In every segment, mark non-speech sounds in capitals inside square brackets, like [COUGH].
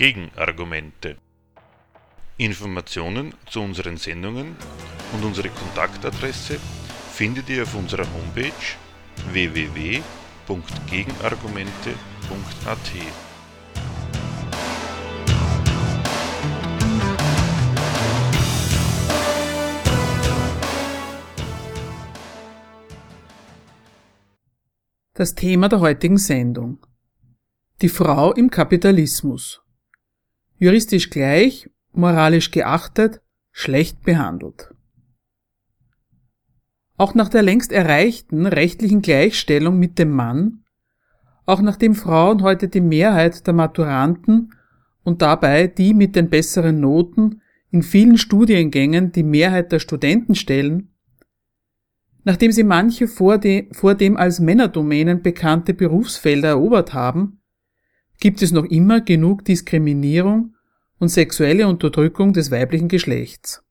Gegenargumente. Informationen zu unseren Sendungen und unsere Kontaktadresse findet ihr auf unserer Homepage www.gegenargumente.at. Das Thema der heutigen Sendung. Die Frau im Kapitalismus. Juristisch gleich, moralisch geachtet, schlecht behandelt. Auch nach der längst erreichten rechtlichen Gleichstellung mit dem Mann, auch nachdem Frauen heute die Mehrheit der Maturanten und dabei die mit den besseren Noten in vielen Studiengängen die Mehrheit der Studenten stellen, Nachdem sie manche vor, de, vor dem als Männerdomänen bekannte Berufsfelder erobert haben, gibt es noch immer genug Diskriminierung und sexuelle Unterdrückung des weiblichen Geschlechts.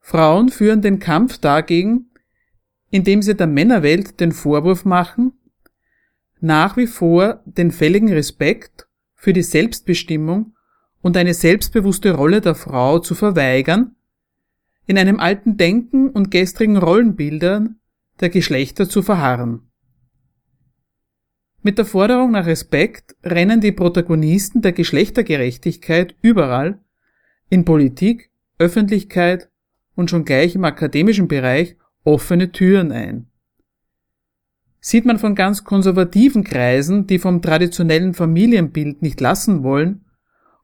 Frauen führen den Kampf dagegen, indem sie der Männerwelt den Vorwurf machen, nach wie vor den fälligen Respekt für die Selbstbestimmung und eine selbstbewusste Rolle der Frau zu verweigern in einem alten Denken und gestrigen Rollenbildern der Geschlechter zu verharren. Mit der Forderung nach Respekt rennen die Protagonisten der Geschlechtergerechtigkeit überall, in Politik, Öffentlichkeit und schon gleich im akademischen Bereich offene Türen ein. Sieht man von ganz konservativen Kreisen, die vom traditionellen Familienbild nicht lassen wollen,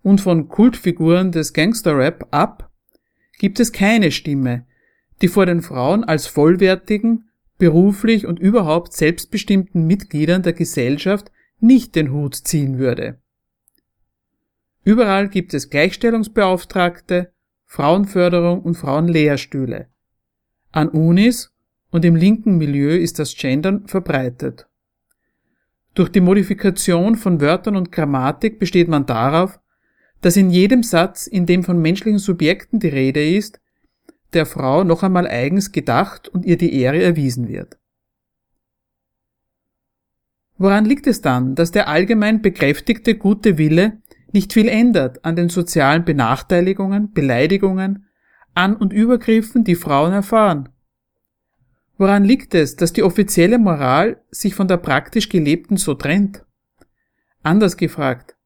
und von Kultfiguren des Gangsterrap ab, gibt es keine Stimme, die vor den Frauen als vollwertigen, beruflich und überhaupt selbstbestimmten Mitgliedern der Gesellschaft nicht den Hut ziehen würde. Überall gibt es Gleichstellungsbeauftragte, Frauenförderung und Frauenlehrstühle. An Unis und im linken Milieu ist das Gendern verbreitet. Durch die Modifikation von Wörtern und Grammatik besteht man darauf, dass in jedem Satz, in dem von menschlichen Subjekten die Rede ist, der Frau noch einmal eigens gedacht und ihr die Ehre erwiesen wird. Woran liegt es dann, dass der allgemein bekräftigte gute Wille nicht viel ändert an den sozialen Benachteiligungen, Beleidigungen, An- und Übergriffen, die Frauen erfahren? Woran liegt es, dass die offizielle Moral sich von der praktisch gelebten so trennt? Anders gefragt,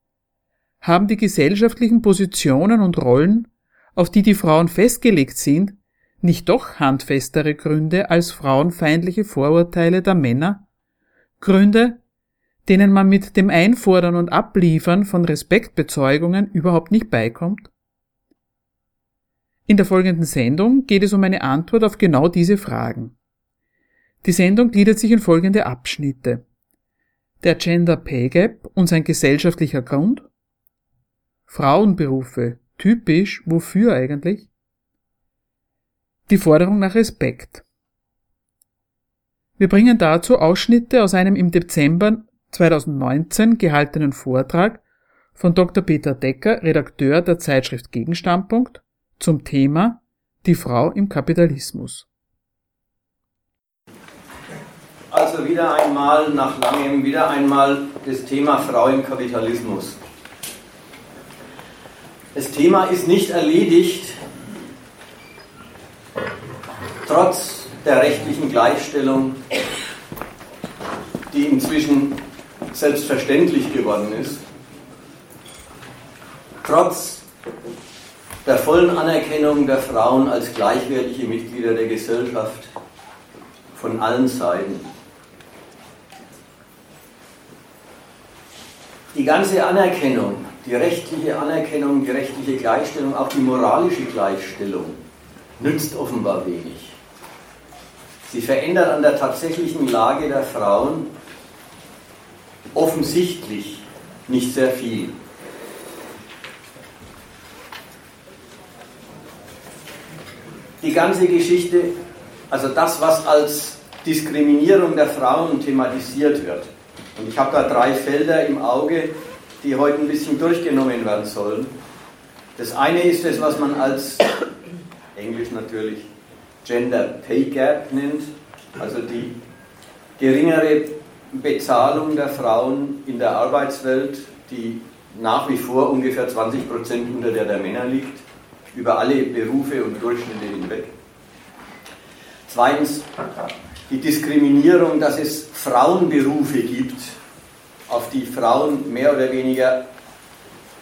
haben die gesellschaftlichen Positionen und Rollen, auf die die Frauen festgelegt sind, nicht doch handfestere Gründe als frauenfeindliche Vorurteile der Männer? Gründe, denen man mit dem Einfordern und Abliefern von Respektbezeugungen überhaupt nicht beikommt? In der folgenden Sendung geht es um eine Antwort auf genau diese Fragen. Die Sendung gliedert sich in folgende Abschnitte. Der Gender Pay Gap und sein gesellschaftlicher Grund, Frauenberufe, typisch wofür eigentlich? Die Forderung nach Respekt. Wir bringen dazu Ausschnitte aus einem im Dezember 2019 gehaltenen Vortrag von Dr. Peter Decker, Redakteur der Zeitschrift Gegenstandpunkt, zum Thema Die Frau im Kapitalismus. Also wieder einmal nach langem, wieder einmal das Thema Frau im Kapitalismus. Das Thema ist nicht erledigt, trotz der rechtlichen Gleichstellung, die inzwischen selbstverständlich geworden ist, trotz der vollen Anerkennung der Frauen als gleichwertige Mitglieder der Gesellschaft von allen Seiten. Die ganze Anerkennung die rechtliche Anerkennung, die rechtliche Gleichstellung, auch die moralische Gleichstellung nützt offenbar wenig. Sie verändert an der tatsächlichen Lage der Frauen offensichtlich nicht sehr viel. Die ganze Geschichte, also das, was als Diskriminierung der Frauen thematisiert wird, und ich habe da drei Felder im Auge, die heute ein bisschen durchgenommen werden sollen. Das eine ist das, was man als, [COUGHS] Englisch natürlich, Gender Pay Gap nennt, also die geringere Bezahlung der Frauen in der Arbeitswelt, die nach wie vor ungefähr 20 Prozent unter der der Männer liegt, über alle Berufe und Durchschnitte hinweg. Zweitens die Diskriminierung, dass es Frauenberufe gibt, auf die Frauen mehr oder weniger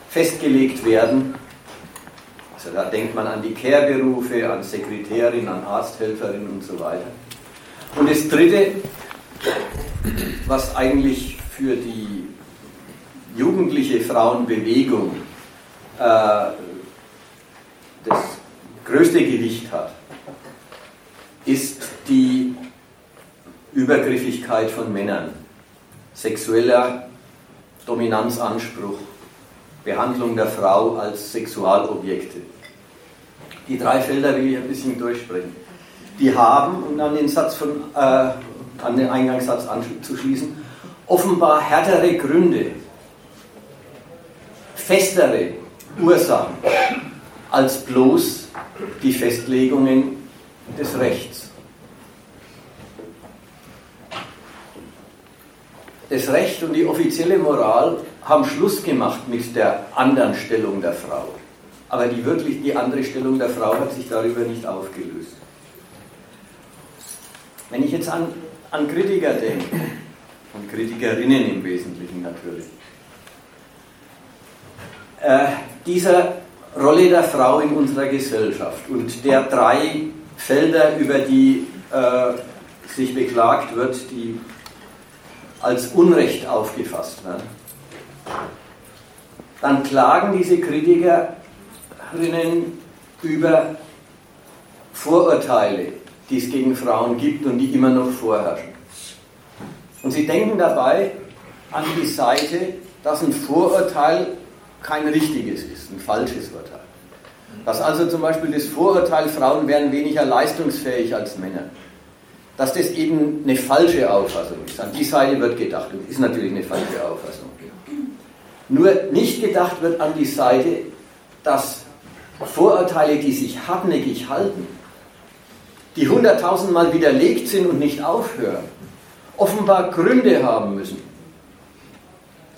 festgelegt werden. Also da denkt man an die Care-Berufe, an Sekretärin, an Arzthelferin und so weiter. Und das Dritte, was eigentlich für die jugendliche Frauenbewegung äh, das größte Gewicht hat, ist die Übergriffigkeit von Männern, sexueller Dominanzanspruch, Behandlung der Frau als Sexualobjekte. Die drei Felder will ich ein bisschen durchsprechen. Die haben, um an den, Satz von, äh, an den Eingangssatz anzuschließen, offenbar härtere Gründe, festere Ursachen als bloß die Festlegungen des Rechts. Das Recht und die offizielle Moral haben Schluss gemacht mit der anderen Stellung der Frau. Aber die wirklich die andere Stellung der Frau hat sich darüber nicht aufgelöst. Wenn ich jetzt an, an Kritiker denke, und Kritikerinnen im Wesentlichen natürlich, äh, dieser Rolle der Frau in unserer Gesellschaft und der drei Felder, über die äh, sich beklagt wird, die als Unrecht aufgefasst werden, dann klagen diese Kritikerinnen über Vorurteile, die es gegen Frauen gibt und die immer noch vorherrschen. Und sie denken dabei an die Seite, dass ein Vorurteil kein richtiges ist, ein falsches Urteil. Dass also zum Beispiel das Vorurteil, Frauen wären weniger leistungsfähig als Männer, dass das eben eine falsche Auffassung ist. An die Seite wird gedacht und ist natürlich eine falsche Auffassung. Nur nicht gedacht wird an die Seite, dass Vorurteile, die sich hartnäckig halten, die hunderttausendmal widerlegt sind und nicht aufhören, offenbar Gründe haben müssen.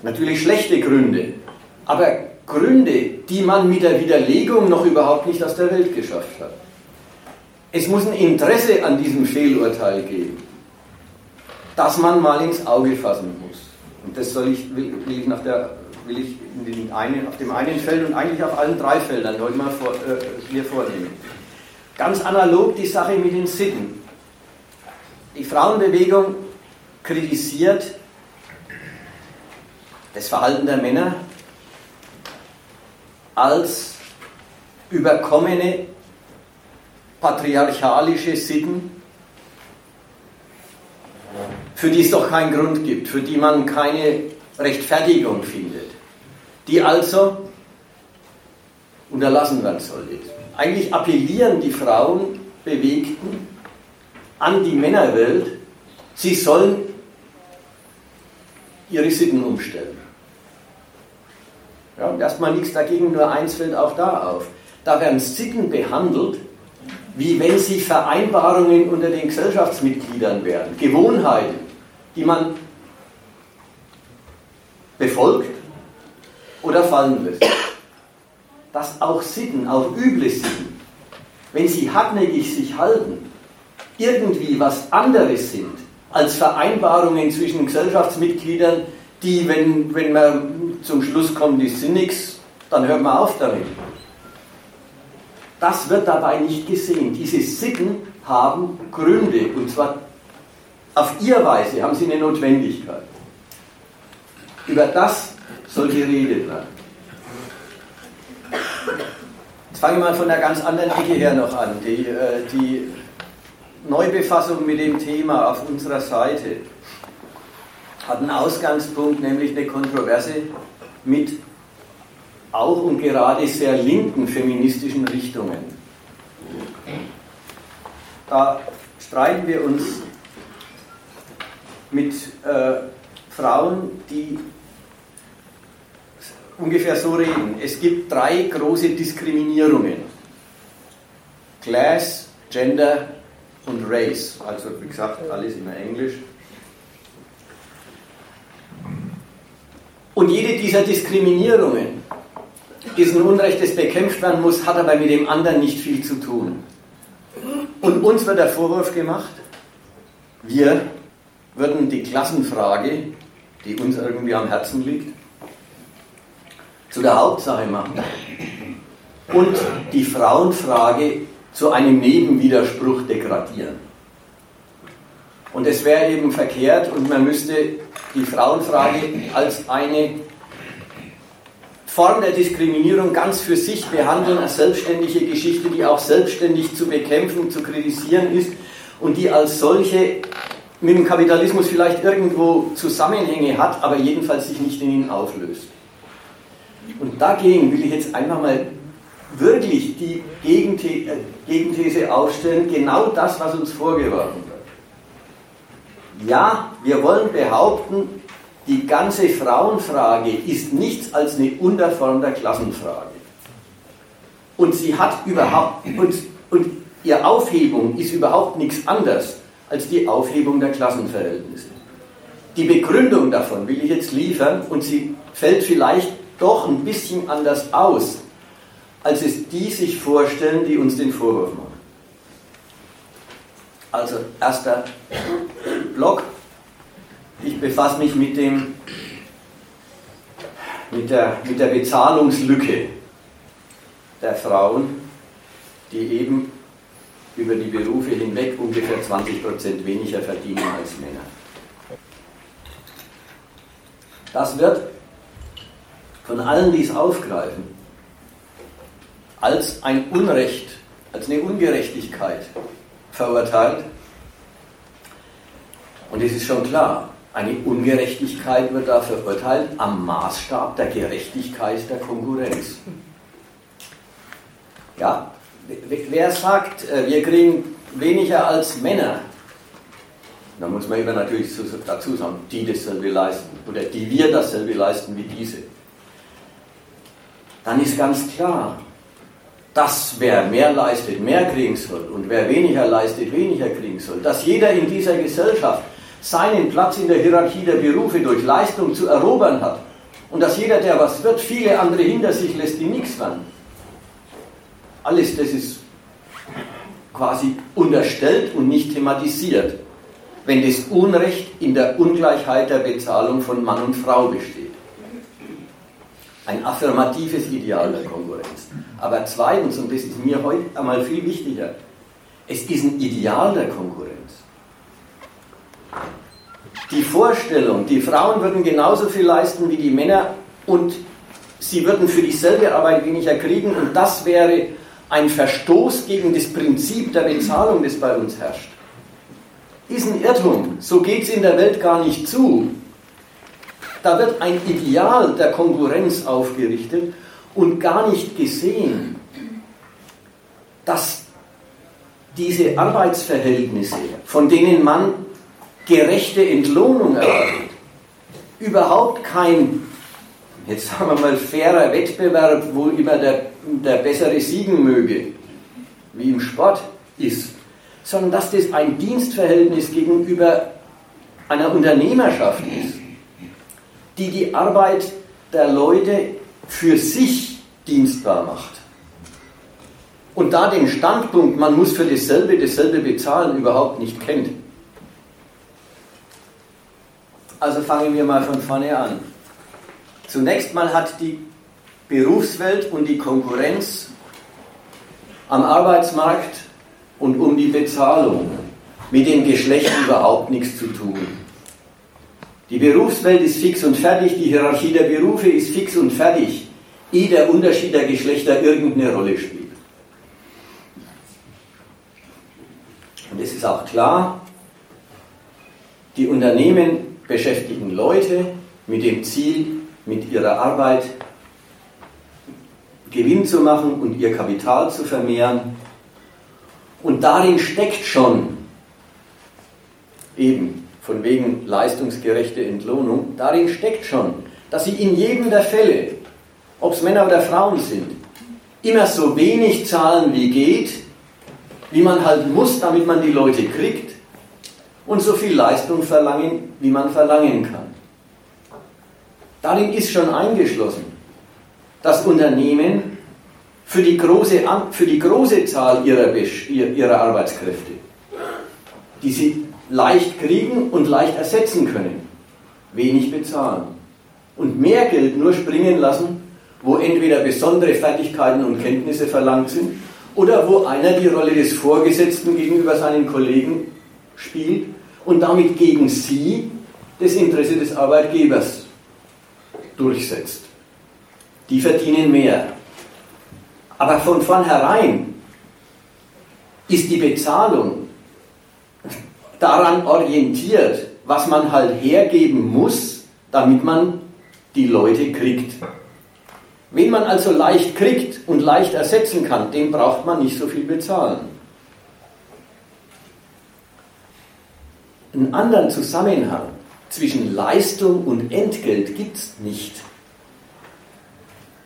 Natürlich schlechte Gründe, aber Gründe, die man mit der Widerlegung noch überhaupt nicht aus der Welt geschafft hat. Es muss ein Interesse an diesem Fehlurteil geben, das man mal ins Auge fassen muss. Und das soll ich, will, ich, nach der, will ich einen, auf dem einen Feld und eigentlich auf allen drei Feldern heute mal vor, äh, mir vornehmen. Ganz analog die Sache mit den Sitten. Die Frauenbewegung kritisiert das Verhalten der Männer als überkommene patriarchalische Sitten, für die es doch keinen Grund gibt, für die man keine Rechtfertigung findet, die also unterlassen werden sollte. Eigentlich appellieren die Frauenbewegten an die Männerwelt, sie sollen ihre Sitten umstellen. Ja, erstmal nichts dagegen, nur eins fällt auch da auf. Da werden Sitten behandelt, wie wenn sie Vereinbarungen unter den Gesellschaftsmitgliedern wären, Gewohnheiten, die man befolgt oder fallen lässt. Dass auch Sitten, auch üble Sitten, wenn sie hartnäckig sich halten, irgendwie was anderes sind als Vereinbarungen zwischen Gesellschaftsmitgliedern, die, wenn, wenn man zum Schluss kommt, die sind nichts, dann hört man auf damit. Das wird dabei nicht gesehen. Diese Sitten haben Gründe und zwar auf ihre Weise haben sie eine Notwendigkeit. Über das soll geredet werden. Jetzt fange ich mal von der ganz anderen Ecke her noch an. Die, äh, die Neubefassung mit dem Thema auf unserer Seite hat einen Ausgangspunkt, nämlich eine Kontroverse mit auch und gerade sehr linken feministischen Richtungen. Da streiten wir uns mit äh, Frauen, die ungefähr so reden. Es gibt drei große Diskriminierungen. Class, Gender und Race. Also wie gesagt, alles immer Englisch. Und jede dieser dieser Diskriminierungen, diesen Unrecht, das bekämpft werden muss, hat aber mit dem anderen nicht viel zu tun. Und uns wird der Vorwurf gemacht, wir würden die Klassenfrage, die uns irgendwie am Herzen liegt, zu der Hauptsache machen und die Frauenfrage zu einem Nebenwiderspruch degradieren. Und es wäre eben verkehrt und man müsste die Frauenfrage als eine Form der Diskriminierung ganz für sich behandeln, als selbstständige Geschichte, die auch selbstständig zu bekämpfen, zu kritisieren ist und die als solche mit dem Kapitalismus vielleicht irgendwo Zusammenhänge hat, aber jedenfalls sich nicht in ihn auflöst. Und dagegen will ich jetzt einfach mal wirklich die äh, Gegenthese aufstellen, genau das, was uns vorgeworfen wird. Ja, wir wollen behaupten, die ganze Frauenfrage ist nichts als eine Unterform der Klassenfrage. Und sie hat überhaupt, und, und ihre Aufhebung ist überhaupt nichts anderes als die Aufhebung der Klassenverhältnisse. Die Begründung davon will ich jetzt liefern und sie fällt vielleicht doch ein bisschen anders aus, als es die sich vorstellen, die uns den Vorwurf machen. Also erster Block. Ich befasse mich mit, dem, mit, der, mit der Bezahlungslücke der Frauen, die eben über die Berufe hinweg ungefähr 20% weniger verdienen als Männer. Das wird von allen, die es aufgreifen, als ein Unrecht, als eine Ungerechtigkeit verurteilt. Und es ist schon klar, eine Ungerechtigkeit wird da verurteilt am Maßstab der Gerechtigkeit der Konkurrenz. Ja, wer sagt, äh, wir kriegen weniger als Männer, da muss man immer natürlich dazu sagen, die dasselbe leisten oder die wir dasselbe leisten wie diese dann ist ganz klar, dass wer mehr leistet, mehr kriegen soll und wer weniger leistet, weniger kriegen soll. Dass jeder in dieser Gesellschaft seinen Platz in der Hierarchie der Berufe durch Leistung zu erobern hat und dass jeder, der was wird, viele andere hinter sich lässt, die nichts werden. Alles das ist quasi unterstellt und nicht thematisiert, wenn das Unrecht in der Ungleichheit der Bezahlung von Mann und Frau besteht ein affirmatives Ideal der Konkurrenz. Aber zweitens, und das ist mir heute einmal viel wichtiger, es ist ein Ideal der Konkurrenz. Die Vorstellung, die Frauen würden genauso viel leisten wie die Männer und sie würden für dieselbe Arbeit weniger kriegen und das wäre ein Verstoß gegen das Prinzip der Bezahlung, das bei uns herrscht. Ist ein Irrtum. So geht es in der Welt gar nicht zu. Da wird ein Ideal der Konkurrenz aufgerichtet und gar nicht gesehen, dass diese Arbeitsverhältnisse, von denen man gerechte Entlohnung erwartet, überhaupt kein, jetzt sagen wir mal, fairer Wettbewerb, wo immer der, der Bessere siegen möge, wie im Sport ist, sondern dass das ein Dienstverhältnis gegenüber einer Unternehmerschaft ist die die Arbeit der Leute für sich dienstbar macht. Und da den Standpunkt, man muss für dasselbe dasselbe bezahlen, überhaupt nicht kennt. Also fangen wir mal von vorne an. Zunächst mal hat die Berufswelt und die Konkurrenz am Arbeitsmarkt und um die Bezahlung mit dem Geschlecht überhaupt nichts zu tun. Die Berufswelt ist fix und fertig, die Hierarchie der Berufe ist fix und fertig, ehe der Unterschied der Geschlechter irgendeine Rolle spielt. Und es ist auch klar, die Unternehmen beschäftigen Leute mit dem Ziel, mit ihrer Arbeit Gewinn zu machen und ihr Kapital zu vermehren. Und darin steckt schon eben von wegen leistungsgerechte Entlohnung, darin steckt schon, dass sie in jedem der Fälle, ob es Männer oder Frauen sind, immer so wenig zahlen wie geht, wie man halt muss, damit man die Leute kriegt, und so viel Leistung verlangen, wie man verlangen kann. Darin ist schon eingeschlossen, dass Unternehmen für die große, für die große Zahl ihrer, ihrer Arbeitskräfte, die sie leicht kriegen und leicht ersetzen können, wenig bezahlen und mehr Geld nur springen lassen, wo entweder besondere Fertigkeiten und Kenntnisse verlangt sind oder wo einer die Rolle des Vorgesetzten gegenüber seinen Kollegen spielt und damit gegen sie das Interesse des Arbeitgebers durchsetzt. Die verdienen mehr. Aber von vornherein ist die Bezahlung daran orientiert, was man halt hergeben muss, damit man die Leute kriegt. Wen man also leicht kriegt und leicht ersetzen kann, dem braucht man nicht so viel bezahlen. Einen anderen Zusammenhang zwischen Leistung und Entgelt gibt es nicht.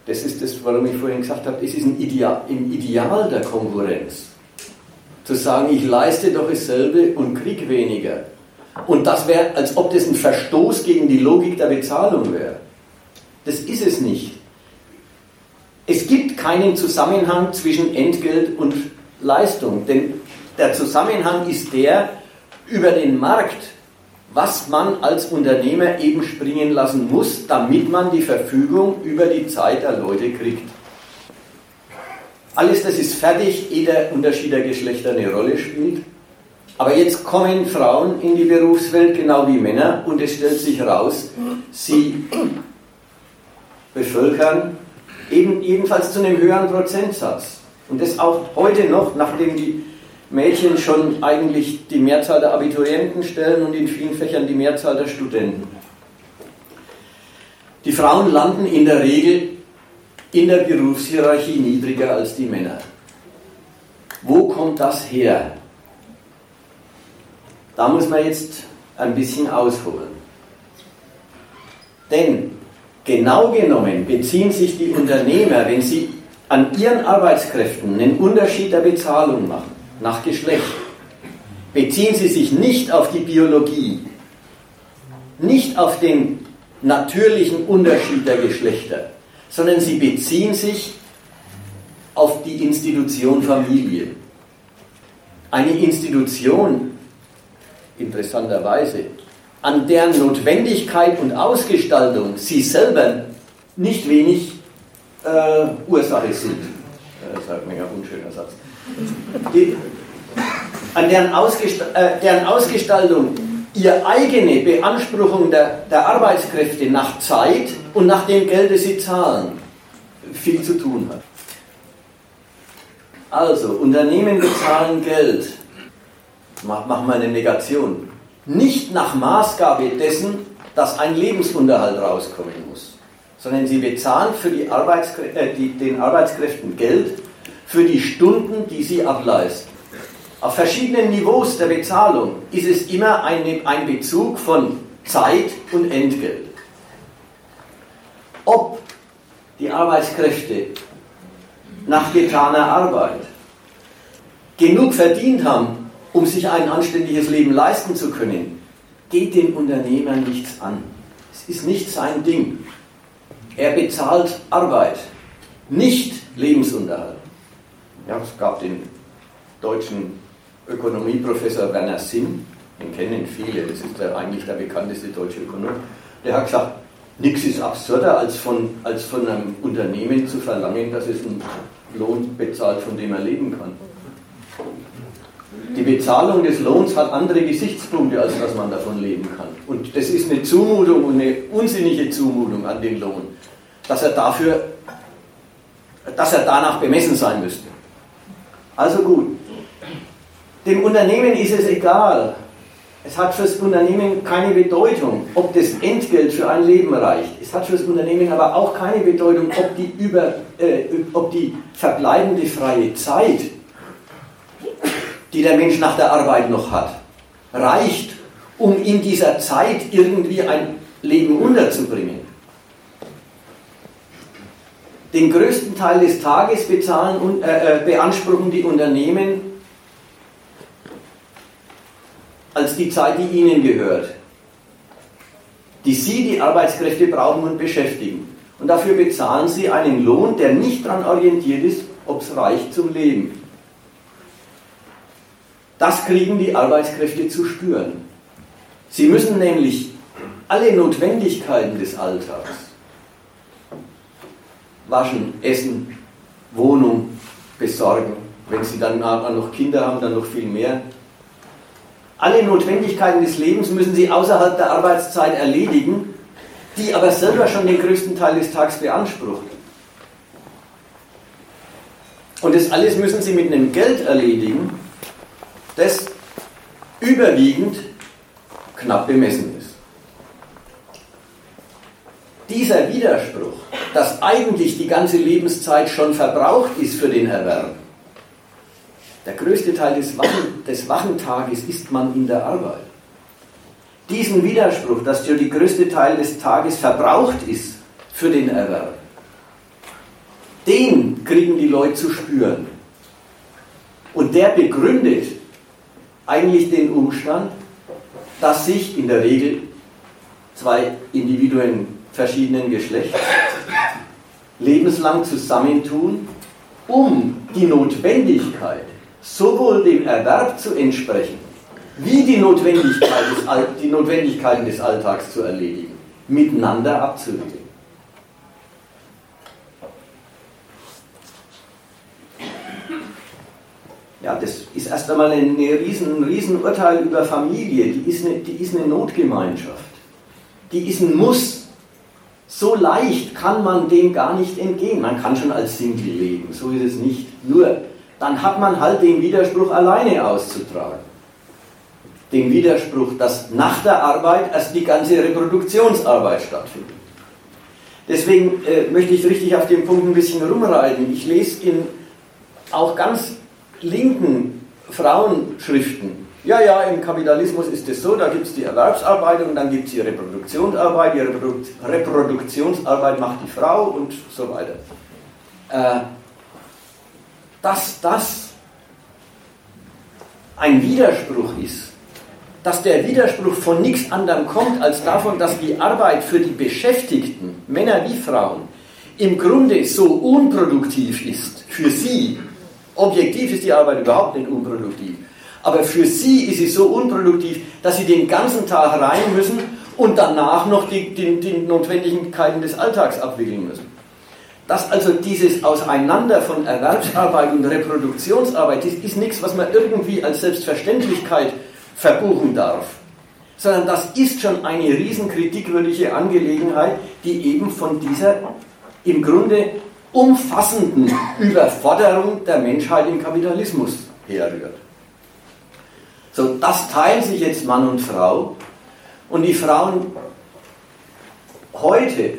Das ist das, warum ich vorhin gesagt habe, es ist ein Ideal, ein Ideal der Konkurrenz. Zu sagen, ich leiste doch dasselbe und krieg weniger. Und das wäre, als ob das ein Verstoß gegen die Logik der Bezahlung wäre. Das ist es nicht. Es gibt keinen Zusammenhang zwischen Entgelt und Leistung, denn der Zusammenhang ist der über den Markt, was man als Unternehmer eben springen lassen muss, damit man die Verfügung über die Zeit der Leute kriegt. Alles das ist fertig, ehe der Unterschied der Geschlechter eine Rolle spielt. Aber jetzt kommen Frauen in die Berufswelt genau wie Männer und es stellt sich raus, sie bevölkern eben jedenfalls zu einem höheren Prozentsatz. Und das auch heute noch, nachdem die Mädchen schon eigentlich die Mehrzahl der Abiturienten stellen und in vielen Fächern die Mehrzahl der Studenten. Die Frauen landen in der Regel in der Berufshierarchie niedriger als die Männer. Wo kommt das her? Da muss man jetzt ein bisschen ausholen. Denn genau genommen beziehen sich die Unternehmer, wenn sie an ihren Arbeitskräften einen Unterschied der Bezahlung machen, nach Geschlecht, beziehen sie sich nicht auf die Biologie, nicht auf den natürlichen Unterschied der Geschlechter, sondern sie beziehen sich auf die Institution Familie. Eine Institution, interessanterweise, an deren Notwendigkeit und Ausgestaltung sie selber nicht wenig äh, Ursache sind. Das ist ein unschöner Satz. Die, an deren, Ausgest äh, deren Ausgestaltung ihre eigene Beanspruchung der, der Arbeitskräfte nach Zeit und nach dem Geld, das sie zahlen, viel zu tun hat. Also, Unternehmen bezahlen Geld. Machen wir eine Negation. Nicht nach Maßgabe dessen, dass ein Lebensunterhalt rauskommen muss, sondern sie bezahlen für die Arbeitskrä äh, die, den Arbeitskräften Geld für die Stunden, die sie ableisten. Auf verschiedenen Niveaus der Bezahlung ist es immer ein, ein Bezug von Zeit und Entgelt. Ob die Arbeitskräfte nach getaner Arbeit genug verdient haben, um sich ein anständiges Leben leisten zu können, geht dem Unternehmer nichts an. Es ist nicht sein Ding. Er bezahlt Arbeit, nicht Lebensunterhalt. Ja, es gab den deutschen Ökonomieprofessor Werner Sinn, den kennen viele, das ist der, eigentlich der bekannteste deutsche Ökonom, der hat gesagt, nichts ist absurder, als von, als von einem Unternehmen zu verlangen, dass es einen Lohn bezahlt, von dem er leben kann. Die Bezahlung des Lohns hat andere Gesichtspunkte, als dass man davon leben kann. Und das ist eine Zumutung und eine unsinnige Zumutung an den Lohn, dass er dafür, dass er danach bemessen sein müsste. Also gut, dem Unternehmen ist es egal. Es hat für das Unternehmen keine Bedeutung, ob das Entgelt für ein Leben reicht. Es hat für das Unternehmen aber auch keine Bedeutung, ob die, über, äh, ob die verbleibende freie Zeit, die der Mensch nach der Arbeit noch hat, reicht, um in dieser Zeit irgendwie ein Leben unterzubringen. Den größten Teil des Tages bezahlen äh, äh beanspruchen die Unternehmen als die Zeit, die ihnen gehört. die Sie, die Arbeitskräfte, brauchen und beschäftigen. Und dafür bezahlen Sie einen Lohn, der nicht daran orientiert ist, ob es reicht zum Leben. Das kriegen die Arbeitskräfte zu spüren. Sie müssen nämlich alle Notwendigkeiten des Alltags, waschen, essen, Wohnung besorgen, wenn sie dann noch Kinder haben, dann noch viel mehr, alle Notwendigkeiten des Lebens müssen sie außerhalb der Arbeitszeit erledigen, die aber selber schon den größten Teil des Tages beansprucht. Und das alles müssen sie mit einem Geld erledigen, das überwiegend knapp bemessen ist. Dieser Widerspruch, dass eigentlich die ganze Lebenszeit schon verbraucht ist für den Erwerb, der größte Teil des, Wachen, des Wachentages ist man in der Arbeit. Diesen Widerspruch, dass der größte Teil des Tages verbraucht ist für den Erwerb, den kriegen die Leute zu spüren. Und der begründet eigentlich den Umstand, dass sich in der Regel zwei Individuen verschiedenen Geschlechts [LAUGHS] lebenslang zusammentun, um die Notwendigkeit sowohl dem Erwerb zu entsprechen, wie die, Notwendigkeit des, die Notwendigkeiten des Alltags zu erledigen, miteinander abzuwickeln. Ja, das ist erst einmal ein, riesen, ein Riesenurteil über Familie. Die ist, eine, die ist eine Notgemeinschaft. Die ist ein Muss. So leicht kann man dem gar nicht entgehen. Man kann schon als Single leben, so ist es nicht. Nur dann hat man halt den Widerspruch alleine auszutragen. Den Widerspruch, dass nach der Arbeit erst die ganze Reproduktionsarbeit stattfindet. Deswegen äh, möchte ich richtig auf den Punkt ein bisschen rumreiten. Ich lese in auch ganz linken Frauenschriften, ja, ja, im Kapitalismus ist es so, da gibt es die Erwerbsarbeit und dann gibt es die Reproduktionsarbeit, die Reprodu Reproduktionsarbeit macht die Frau und so weiter. Äh, dass das ein Widerspruch ist, dass der Widerspruch von nichts anderem kommt, als davon, dass die Arbeit für die Beschäftigten, Männer wie Frauen, im Grunde so unproduktiv ist für sie. Objektiv ist die Arbeit überhaupt nicht unproduktiv. Aber für sie ist sie so unproduktiv, dass sie den ganzen Tag rein müssen und danach noch die, die, die Notwendigkeiten des Alltags abwickeln müssen dass also dieses Auseinander von Erwerbsarbeit und Reproduktionsarbeit, das ist nichts, was man irgendwie als Selbstverständlichkeit verbuchen darf, sondern das ist schon eine riesenkritikwürdige Angelegenheit, die eben von dieser im Grunde umfassenden Überforderung der Menschheit im Kapitalismus herrührt. So, das teilen sich jetzt Mann und Frau und die Frauen heute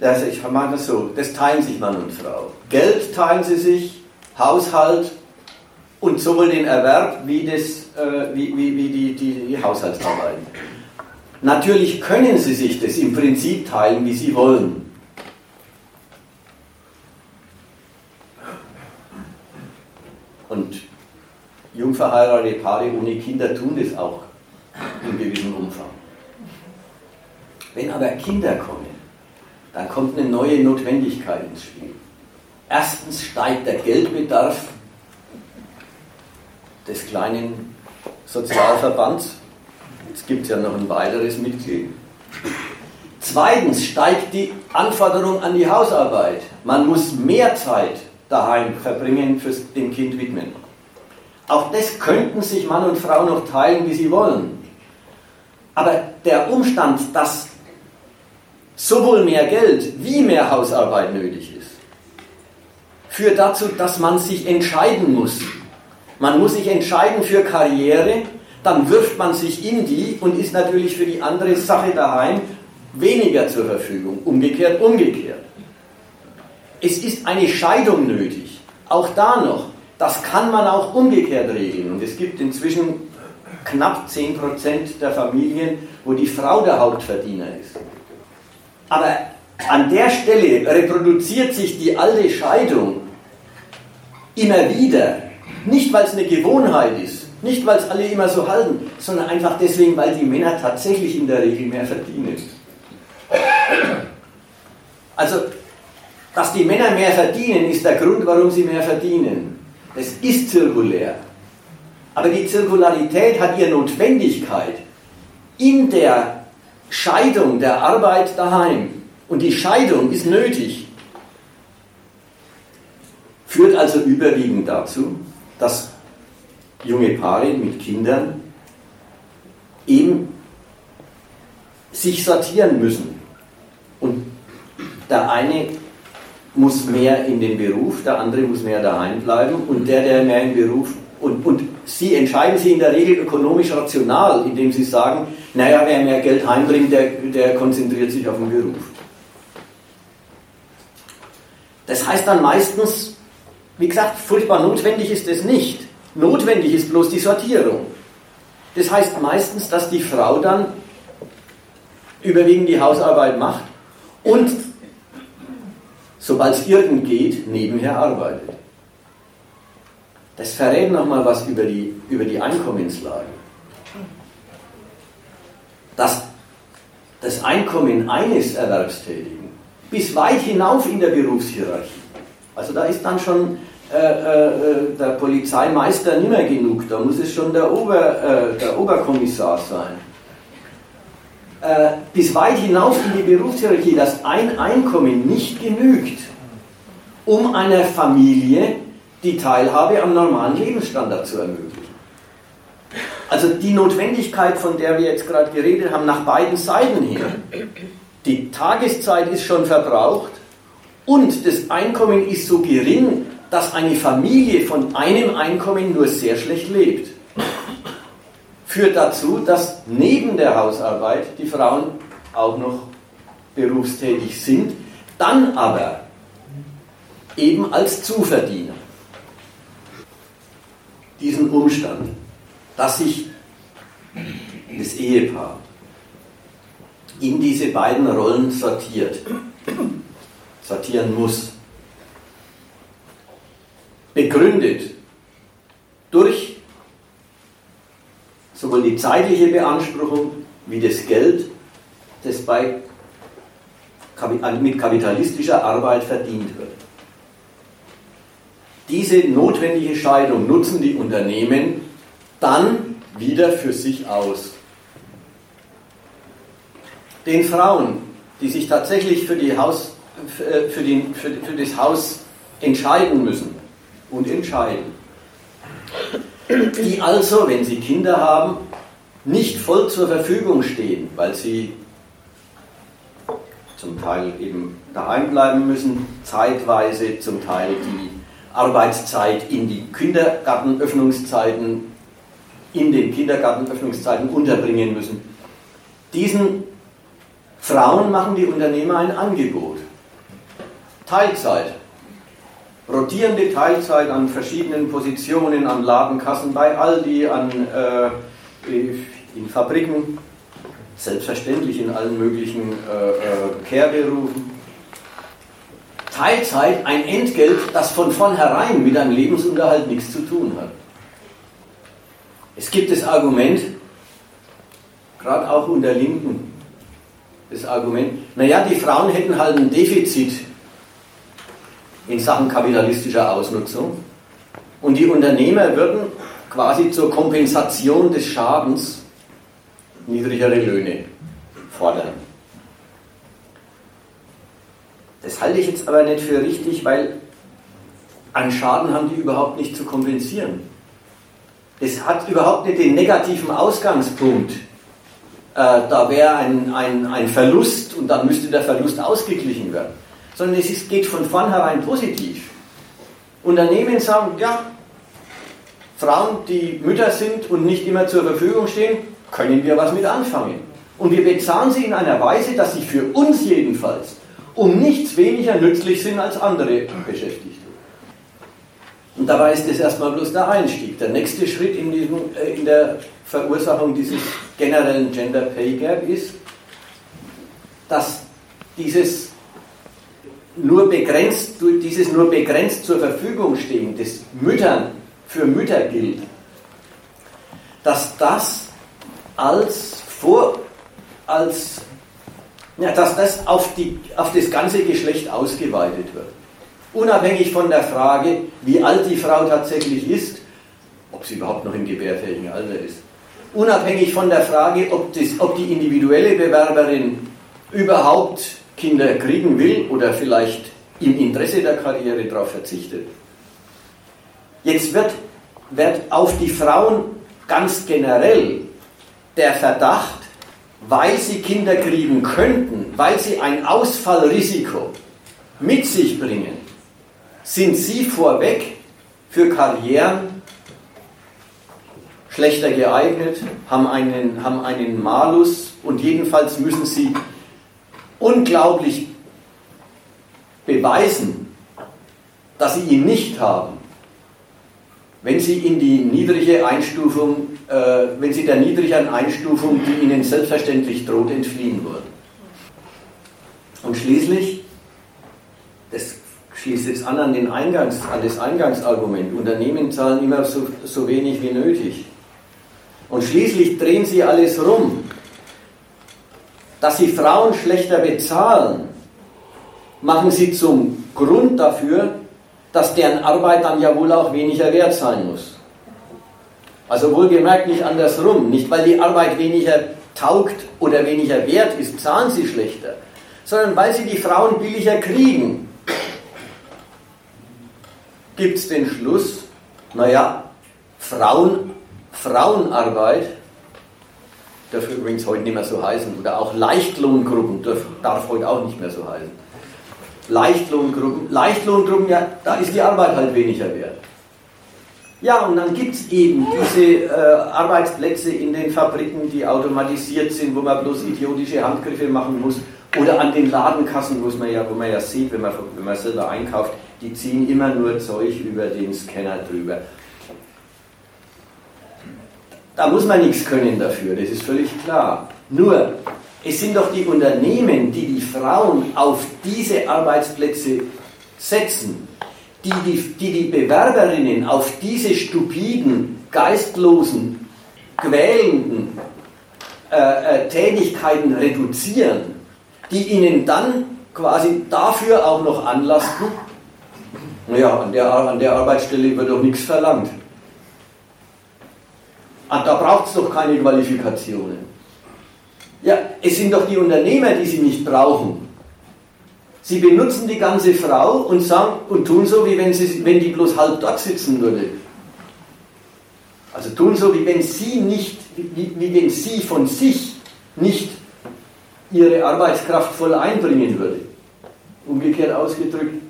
also ich mache das so, das teilen sich Mann und Frau. Geld teilen sie sich, Haushalt und sowohl den Erwerb wie, das, äh, wie, wie, wie die, die, die Haushaltsarbeiten. Natürlich können sie sich das im Prinzip teilen, wie sie wollen. Und jungverheiratete Paare ohne Kinder tun das auch in gewissem Umfang. Wenn aber Kinder kommen, dann kommt eine neue Notwendigkeit ins Spiel. Erstens steigt der Geldbedarf des kleinen Sozialverbands. Jetzt gibt es ja noch ein weiteres Mitglied. Zweitens steigt die Anforderung an die Hausarbeit. Man muss mehr Zeit daheim verbringen, fürs dem Kind widmen. Auch das könnten sich Mann und Frau noch teilen, wie sie wollen. Aber der Umstand, dass sowohl mehr Geld wie mehr Hausarbeit nötig ist, führt dazu, dass man sich entscheiden muss. Man muss sich entscheiden für Karriere, dann wirft man sich in die und ist natürlich für die andere Sache daheim weniger zur Verfügung. Umgekehrt, umgekehrt. Es ist eine Scheidung nötig. Auch da noch. Das kann man auch umgekehrt regeln. Und es gibt inzwischen knapp 10% der Familien, wo die Frau der Hauptverdiener ist. Aber an der Stelle reproduziert sich die alte Scheidung immer wieder. Nicht, weil es eine Gewohnheit ist, Nicht, weil es alle immer so halten, sondern einfach deswegen, weil die Männer tatsächlich in der Regel mehr verdienen. Also, dass die Männer mehr verdienen, ist der Grund, warum sie mehr verdienen. Das ist zirkulär. Aber die Zirkularität hat ihre Notwendigkeit in der Scheidung der Arbeit daheim. Und die Scheidung ist nötig. Führt also überwiegend dazu, dass junge Paare mit Kindern eben sich sortieren müssen. Und der eine muss mehr in den Beruf, der andere muss mehr daheim bleiben und der, der mehr im Beruf und, und sie entscheiden sie in der Regel ökonomisch rational, indem sie sagen, naja, wer mehr Geld heimbringt, der, der konzentriert sich auf den Beruf. Das heißt dann meistens, wie gesagt, furchtbar notwendig ist es nicht. Notwendig ist bloß die Sortierung. Das heißt meistens, dass die Frau dann überwiegend die Hausarbeit macht und, sobald es irgend geht, nebenher arbeitet. Das verrät nochmal was über die, über die Einkommenslage. Dass das Einkommen eines Erwerbstätigen bis weit hinauf in der Berufshierarchie, also da ist dann schon äh, äh, der Polizeimeister nicht mehr genug, da muss es schon der, Ober, äh, der Oberkommissar sein. Äh, bis weit hinauf in die Berufshierarchie, dass ein Einkommen nicht genügt, um einer Familie die Teilhabe am normalen Lebensstandard zu ermöglichen. Also die Notwendigkeit, von der wir jetzt gerade geredet haben, nach beiden Seiten hin. Die Tageszeit ist schon verbraucht und das Einkommen ist so gering, dass eine Familie von einem Einkommen nur sehr schlecht lebt. Führt dazu, dass neben der Hausarbeit die Frauen auch noch berufstätig sind, dann aber eben als Zuverdiener. Diesen Umstand, dass sich das Ehepaar in diese beiden Rollen sortiert, sortieren muss, begründet durch sowohl die zeitliche Beanspruchung wie das Geld, das bei, mit kapitalistischer Arbeit verdient wird. Diese notwendige Scheidung nutzen die Unternehmen dann wieder für sich aus. Den Frauen, die sich tatsächlich für, die Haus, äh, für, den, für, für das Haus entscheiden müssen und entscheiden, die also, wenn sie Kinder haben, nicht voll zur Verfügung stehen, weil sie zum Teil eben daheim bleiben müssen, zeitweise, zum Teil die Arbeitszeit in die Kindergartenöffnungszeiten, in den Kindergartenöffnungszeiten unterbringen müssen. Diesen Frauen machen die Unternehmer ein Angebot. Teilzeit. Rotierende Teilzeit an verschiedenen Positionen, an Ladenkassen bei Aldi, an, äh, in Fabriken, selbstverständlich in allen möglichen äh, äh, Kehrberufen. Teilzeit ein Entgelt, das von vornherein mit einem Lebensunterhalt nichts zu tun hat. Es gibt das Argument, gerade auch unter Linken, das Argument, naja, die Frauen hätten halt ein Defizit in Sachen kapitalistischer Ausnutzung und die Unternehmer würden quasi zur Kompensation des Schadens niedrigere Löhne fordern. Das halte ich jetzt aber nicht für richtig, weil an Schaden haben die überhaupt nicht zu kompensieren. Es hat überhaupt nicht den negativen Ausgangspunkt. Äh, da wäre ein, ein, ein Verlust und dann müsste der Verlust ausgeglichen werden. Sondern es ist, geht von vornherein positiv. Unternehmen sagen, ja, Frauen, die Mütter sind und nicht immer zur Verfügung stehen, können wir was mit anfangen. Und wir bezahlen sie in einer Weise, dass sie für uns jedenfalls um nichts weniger nützlich sind als andere Beschäftigte. Und dabei ist das erstmal bloß der Einstieg. Der nächste Schritt in, diesem, äh, in der Verursachung dieses generellen Gender Pay Gap ist, dass dieses nur begrenzt, dieses nur begrenzt zur Verfügung stehen, das Müttern für Mütter gilt, dass das als vor, als, ja, dass das auf, die, auf das ganze Geschlecht ausgeweitet wird. Unabhängig von der Frage, wie alt die Frau tatsächlich ist, ob sie überhaupt noch im gebärfähigen Alter ist. Unabhängig von der Frage, ob, das, ob die individuelle Bewerberin überhaupt Kinder kriegen will oder vielleicht im Interesse der Karriere darauf verzichtet. Jetzt wird, wird auf die Frauen ganz generell der Verdacht, weil sie Kinder kriegen könnten, weil sie ein Ausfallrisiko mit sich bringen, sind sie vorweg für Karrieren schlechter geeignet, haben einen, haben einen Malus und jedenfalls müssen sie unglaublich beweisen, dass sie ihn nicht haben, wenn sie in die niedrige Einstufung, äh, wenn sie der niedrigen Einstufung, die ihnen selbstverständlich droht, entfliehen wollen. Und schließlich, das schließt jetzt an an, den Eingangs, an das Eingangsargument, Unternehmen zahlen immer so, so wenig wie nötig. Und schließlich drehen sie alles rum. Dass sie Frauen schlechter bezahlen, machen sie zum Grund dafür, dass deren Arbeit dann ja wohl auch weniger wert sein muss. Also wohlgemerkt nicht andersrum. Nicht weil die Arbeit weniger taugt oder weniger wert ist, zahlen sie schlechter, sondern weil sie die Frauen billiger kriegen. Gibt es den Schluss, naja, Frauen, Frauenarbeit darf übrigens heute nicht mehr so heißen, oder auch Leichtlohngruppen darf, darf heute auch nicht mehr so heißen Leichtlohngruppen. Leichtlohngruppen, ja, da ist die Arbeit halt weniger wert. Ja, und dann gibt es eben diese äh, Arbeitsplätze in den Fabriken, die automatisiert sind, wo man bloß idiotische Handgriffe machen muss. Oder an den Ladenkassen, wo man ja, man ja sieht, wenn man, wenn man selber einkauft, die ziehen immer nur Zeug über den Scanner drüber. Da muss man nichts können dafür, das ist völlig klar. Nur, es sind doch die Unternehmen, die die Frauen auf diese Arbeitsplätze setzen, die die, die, die Bewerberinnen auf diese stupiden, geistlosen, quälenden äh, äh, Tätigkeiten reduzieren, die ihnen dann quasi dafür auch noch anlasten, naja, an der, an der Arbeitsstelle wird doch nichts verlangt. Und da braucht es doch keine Qualifikationen. Ja, es sind doch die Unternehmer, die sie nicht brauchen. Sie benutzen die ganze Frau und, sagen, und tun so, wie wenn, sie, wenn die bloß halb dort sitzen würde. Also tun so, wie wenn sie nicht, wie, wie wenn sie von sich nicht ihre Arbeitskraft voll einbringen würde. Umgekehrt ausgedrückt,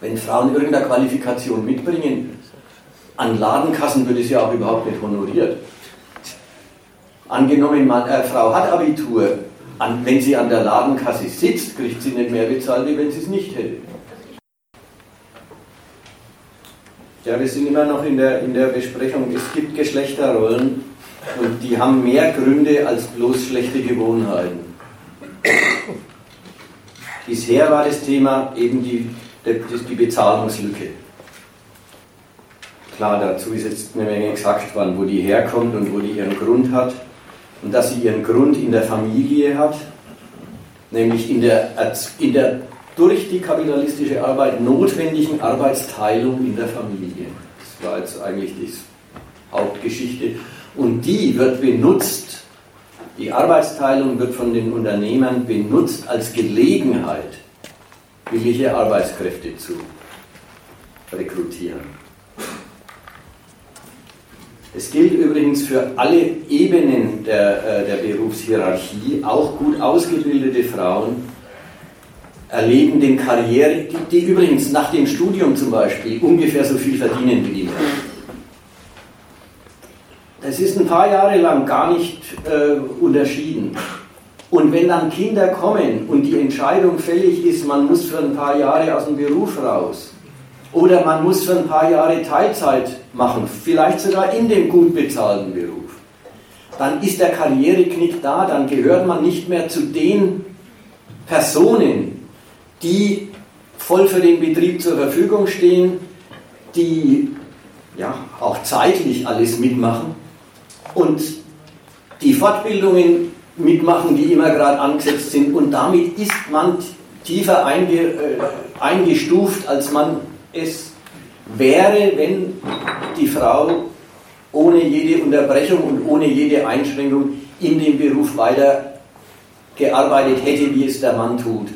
wenn Frauen irgendeine Qualifikation mitbringen, an Ladenkassen würde sie auch überhaupt nicht honoriert. Angenommen, man, äh, Frau hat Abitur, an, wenn sie an der Ladenkasse sitzt, kriegt sie nicht mehr bezahlt, wie wenn sie es nicht hätte. Ja, wir sind immer noch in der, in der Besprechung. Es gibt Geschlechterrollen und die haben mehr Gründe als bloß schlechte Gewohnheiten. Bisher war das Thema eben die, die, die Bezahlungslücke. Klar, dazu ist jetzt eine Menge gesagt worden, wo die herkommt und wo die ihren Grund hat und dass sie ihren Grund in der Familie hat, nämlich in der, in der durch die kapitalistische Arbeit notwendigen Arbeitsteilung in der Familie. Das war jetzt eigentlich die Hauptgeschichte. Und die wird benutzt, die Arbeitsteilung wird von den Unternehmern benutzt als Gelegenheit, billige Arbeitskräfte zu rekrutieren. Es gilt übrigens für alle Ebenen der, äh, der Berufshierarchie, auch gut ausgebildete Frauen erleben den Karriere, die, die, übrigens nach dem Studium zum Beispiel ungefähr so viel verdienen wie die Männer. Das ist ein paar Jahre lang gar nicht äh, unterschieden. Und wenn dann Kinder kommen und die Entscheidung fällig ist, man muss für ein paar Jahre aus dem Beruf raus, oder man muss für ein paar Jahre Teilzeit machen, vielleicht sogar in dem gut bezahlten Beruf. Dann ist der Karriereknick da, dann gehört man nicht mehr zu den Personen, die voll für den Betrieb zur Verfügung stehen, die ja auch zeitlich alles mitmachen, und die Fortbildungen mitmachen, die immer gerade angesetzt sind. Und damit ist man tiefer äh, eingestuft, als man es wäre, wenn die Frau ohne jede Unterbrechung und ohne jede Einschränkung in dem Beruf weiter gearbeitet hätte, wie es der Mann tut.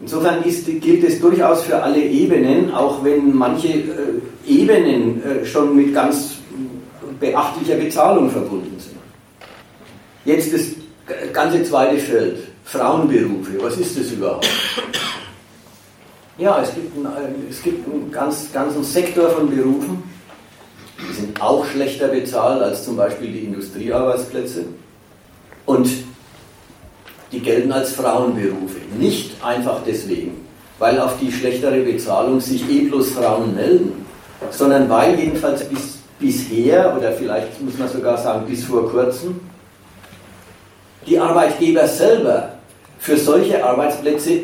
Insofern ist, gilt es durchaus für alle Ebenen, auch wenn manche äh, Ebenen äh, schon mit ganz beachtlicher Bezahlung verbunden sind. Jetzt das ganze zweite Feld, Frauenberufe. Was ist das überhaupt? Ja, es gibt, einen, es gibt einen ganz, ganzen Sektor von Berufen, die sind auch schlechter bezahlt als zum Beispiel die Industriearbeitsplätze. Und die gelten als Frauenberufe. Nicht einfach deswegen, weil auf die schlechtere Bezahlung sich eh bloß Frauen melden, sondern weil jedenfalls bis, bisher, oder vielleicht muss man sogar sagen bis vor kurzem, die Arbeitgeber selber für solche Arbeitsplätze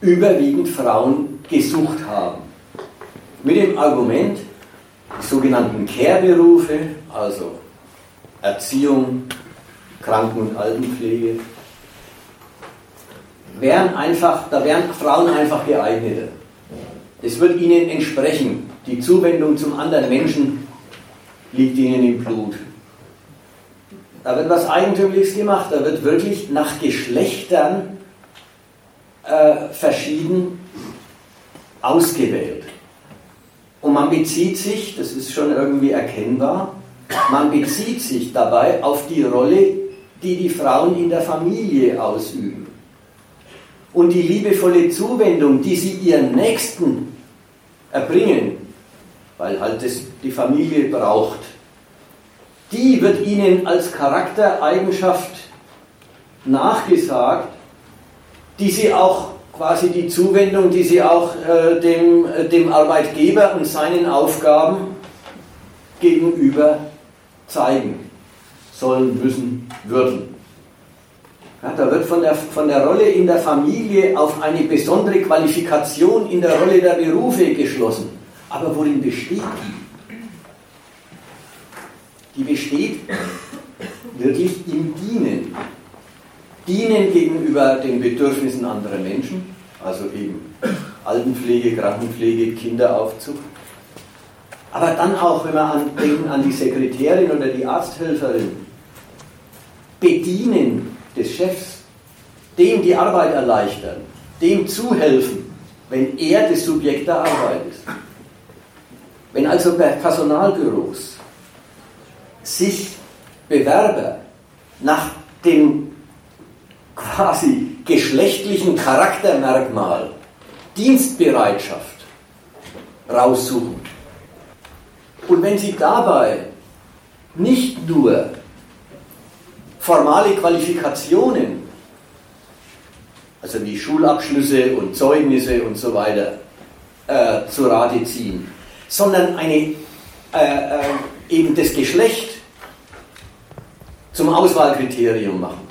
überwiegend Frauen gesucht haben. Mit dem Argument, die sogenannten Care-Berufe, also Erziehung, Kranken- und Altenpflege, wären einfach, da wären Frauen einfach geeigneter. Es wird ihnen entsprechen. Die Zuwendung zum anderen Menschen liegt ihnen im Blut. Da wird was Eigentümliches gemacht. Da wird wirklich nach Geschlechtern äh, verschieden ausgewählt. Und man bezieht sich, das ist schon irgendwie erkennbar, man bezieht sich dabei auf die Rolle, die die Frauen in der Familie ausüben. Und die liebevolle Zuwendung, die sie ihren Nächsten erbringen, weil halt das die Familie braucht, die wird ihnen als Charaktereigenschaft nachgesagt, die sie auch quasi die Zuwendung, die sie auch äh, dem, äh, dem Arbeitgeber und seinen Aufgaben gegenüber zeigen sollen, müssen, würden. Ja, da wird von der, von der Rolle in der Familie auf eine besondere Qualifikation in der Rolle der Berufe geschlossen. Aber worin besteht die? Die besteht wirklich im Dienen. Dienen gegenüber den Bedürfnissen anderer Menschen, also eben Altenpflege, Krankenpflege, Kinderaufzucht. Aber dann auch, wenn wir an, denken an die Sekretärin oder die Arzthelferin, bedienen des Chefs, dem die Arbeit erleichtern, dem zuhelfen, wenn er das Subjekt der Arbeit ist. Wenn also bei Personalbüros sich Bewerber nach dem quasi geschlechtlichen Charaktermerkmal Dienstbereitschaft raussuchen. Und wenn Sie dabei nicht nur formale Qualifikationen, also wie Schulabschlüsse und Zeugnisse und so weiter, äh, zu Rate ziehen, sondern eine, äh, äh, eben das Geschlecht zum Auswahlkriterium machen,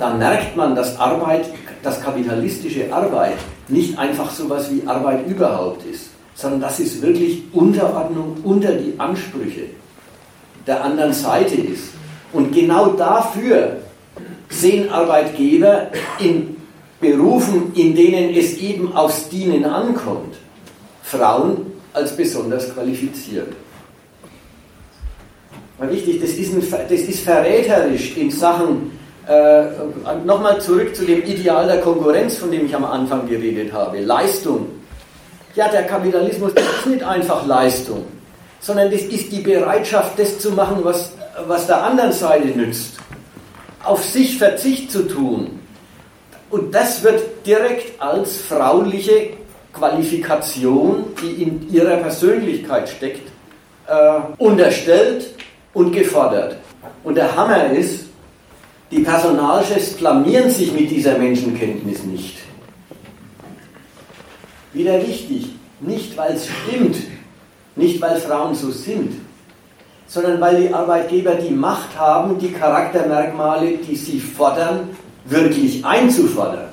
dann merkt man, dass Arbeit, dass kapitalistische Arbeit nicht einfach so etwas wie Arbeit überhaupt ist, sondern dass es wirklich Unterordnung unter die Ansprüche der anderen Seite ist. Und genau dafür sehen Arbeitgeber in Berufen, in denen es eben aufs Dienen ankommt, Frauen als besonders qualifiziert. Mal wichtig, das ist, ein, das ist verräterisch in Sachen, äh, nochmal zurück zu dem Ideal der Konkurrenz, von dem ich am Anfang geredet habe, Leistung. Ja, der Kapitalismus ist nicht einfach Leistung, sondern das ist die Bereitschaft, das zu machen, was, was der anderen Seite nützt. Auf sich Verzicht zu tun. Und das wird direkt als frauliche Qualifikation, die in ihrer Persönlichkeit steckt, äh, unterstellt und gefordert. Und der Hammer ist, die Personalchefs blamieren sich mit dieser Menschenkenntnis nicht. Wieder wichtig, nicht weil es stimmt, nicht weil Frauen so sind, sondern weil die Arbeitgeber die Macht haben, die Charaktermerkmale, die sie fordern, wirklich einzufordern.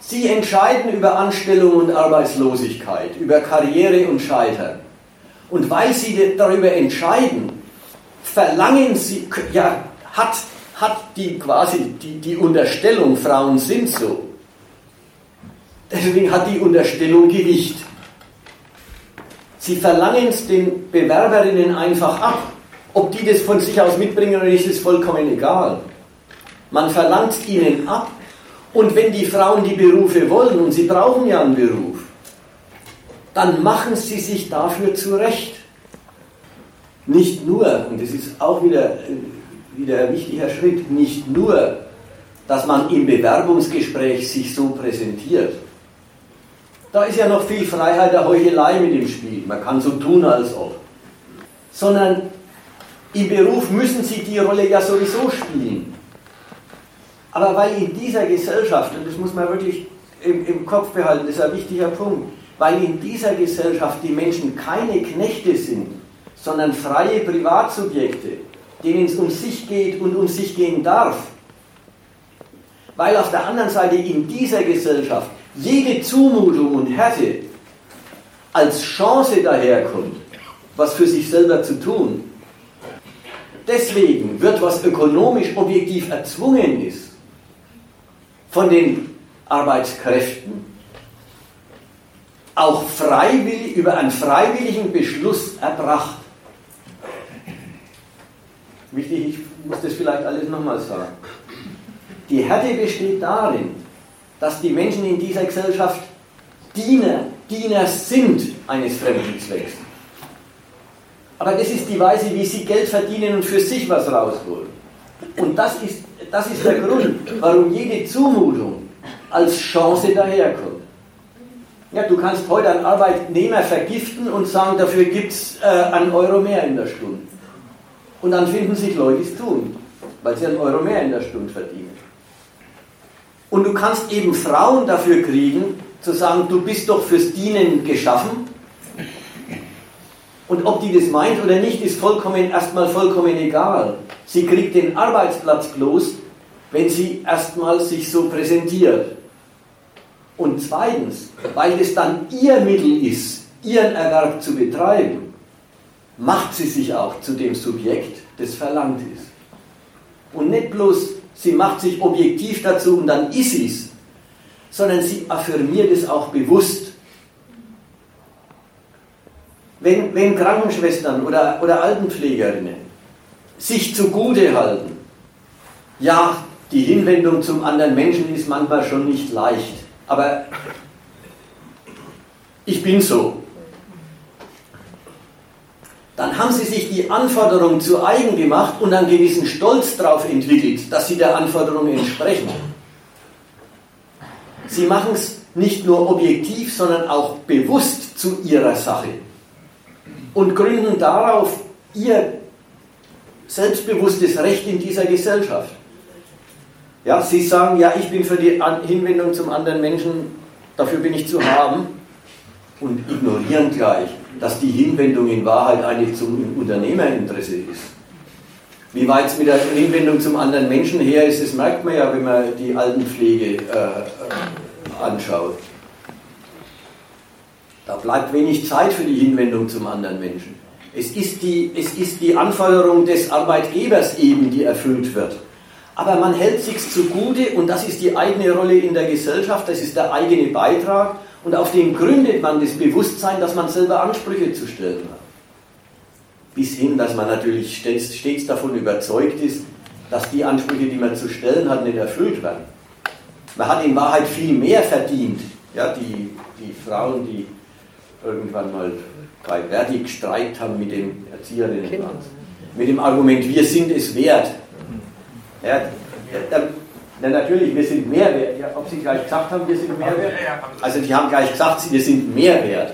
Sie entscheiden über Anstellung und Arbeitslosigkeit, über Karriere und Scheitern. Und weil sie darüber entscheiden, verlangen sie, ja, hat, hat die quasi die, die Unterstellung, Frauen sind so. Deswegen hat die Unterstellung Gewicht. Sie verlangen es den Bewerberinnen einfach ab. Ob die das von sich aus mitbringen oder nicht, ist vollkommen egal. Man verlangt es ihnen ab. Und wenn die Frauen die Berufe wollen, und sie brauchen ja einen Beruf, dann machen sie sich dafür zurecht. Nicht nur, und das ist auch wieder, wieder ein wichtiger Schritt, nicht nur, dass man im Bewerbungsgespräch sich so präsentiert. Da ist ja noch viel Freiheit der Heuchelei mit im Spiel. Man kann so tun, als ob. Sondern im Beruf müssen sie die Rolle ja sowieso spielen. Aber weil in dieser Gesellschaft, und das muss man wirklich im, im Kopf behalten, das ist ein wichtiger Punkt, weil in dieser Gesellschaft die Menschen keine Knechte sind, sondern freie Privatsubjekte, denen es um sich geht und um sich gehen darf. Weil auf der anderen Seite in dieser Gesellschaft jede Zumutung und Härte als Chance daherkommt, was für sich selber zu tun. Deswegen wird, was ökonomisch objektiv erzwungen ist, von den Arbeitskräften auch freiwillig, über einen freiwilligen Beschluss erbracht. Wichtig, ich muss das vielleicht alles nochmal sagen. Die Härte besteht darin, dass die Menschen in dieser Gesellschaft Diener, Diener sind eines fremden Zwecks. Aber das ist die Weise, wie sie Geld verdienen und für sich was rausholen. Und das ist, das ist der Grund, warum jede Zumutung als Chance daherkommt. Ja, du kannst heute einen Arbeitnehmer vergiften und sagen, dafür gibt es äh, einen Euro mehr in der Stunde. Und dann finden sich Leute, die es tun, weil sie einen Euro mehr in der Stunde verdienen. Und du kannst eben Frauen dafür kriegen, zu sagen, du bist doch fürs Dienen geschaffen. Und ob die das meint oder nicht, ist vollkommen, erstmal vollkommen egal. Sie kriegt den Arbeitsplatz bloß, wenn sie erstmal sich so präsentiert. Und zweitens, weil es dann ihr Mittel ist, ihren Erwerb zu betreiben, macht sie sich auch zu dem Subjekt, das verlangt ist. Und nicht bloß, sie macht sich objektiv dazu und dann ist sie es, sondern sie affirmiert es auch bewusst. Wenn, wenn Krankenschwestern oder, oder Altenpflegerinnen sich zugute halten, ja, die Hinwendung zum anderen Menschen ist manchmal schon nicht leicht, aber ich bin so. Dann haben sie sich die Anforderung zu eigen gemacht und einen gewissen Stolz darauf entwickelt, dass sie der Anforderung entsprechen. Sie machen es nicht nur objektiv, sondern auch bewusst zu ihrer Sache und gründen darauf ihr selbstbewusstes Recht in dieser Gesellschaft. Ja, sie sagen, ja, ich bin für die Hinwendung zum anderen Menschen, dafür bin ich zu haben und ignorieren gleich, dass die Hinwendung in Wahrheit eigentlich zum Unternehmerinteresse ist. Wie weit es mit der Hinwendung zum anderen Menschen her ist, das merkt man ja, wenn man die Altenpflege äh, anschaut. Da bleibt wenig Zeit für die Hinwendung zum anderen Menschen. Es ist, die, es ist die Anforderung des Arbeitgebers eben, die erfüllt wird aber man hält sich zugute und das ist die eigene Rolle in der Gesellschaft, das ist der eigene Beitrag und auf dem gründet man das Bewusstsein, dass man selber Ansprüche zu stellen hat. Bis hin, dass man natürlich stets, stets davon überzeugt ist, dass die Ansprüche, die man zu stellen hat, nicht erfüllt werden. Man hat in Wahrheit viel mehr verdient. Ja, die, die Frauen, die irgendwann mal bei Verdi gestreikt haben mit den Erzieherinnen, mit dem Argument, wir sind es wert, ja, ja, natürlich, wir sind mehr wert. Ja, ob Sie gleich gesagt haben, wir sind mehr wert? Also die haben gleich gesagt, wir sind mehr wert.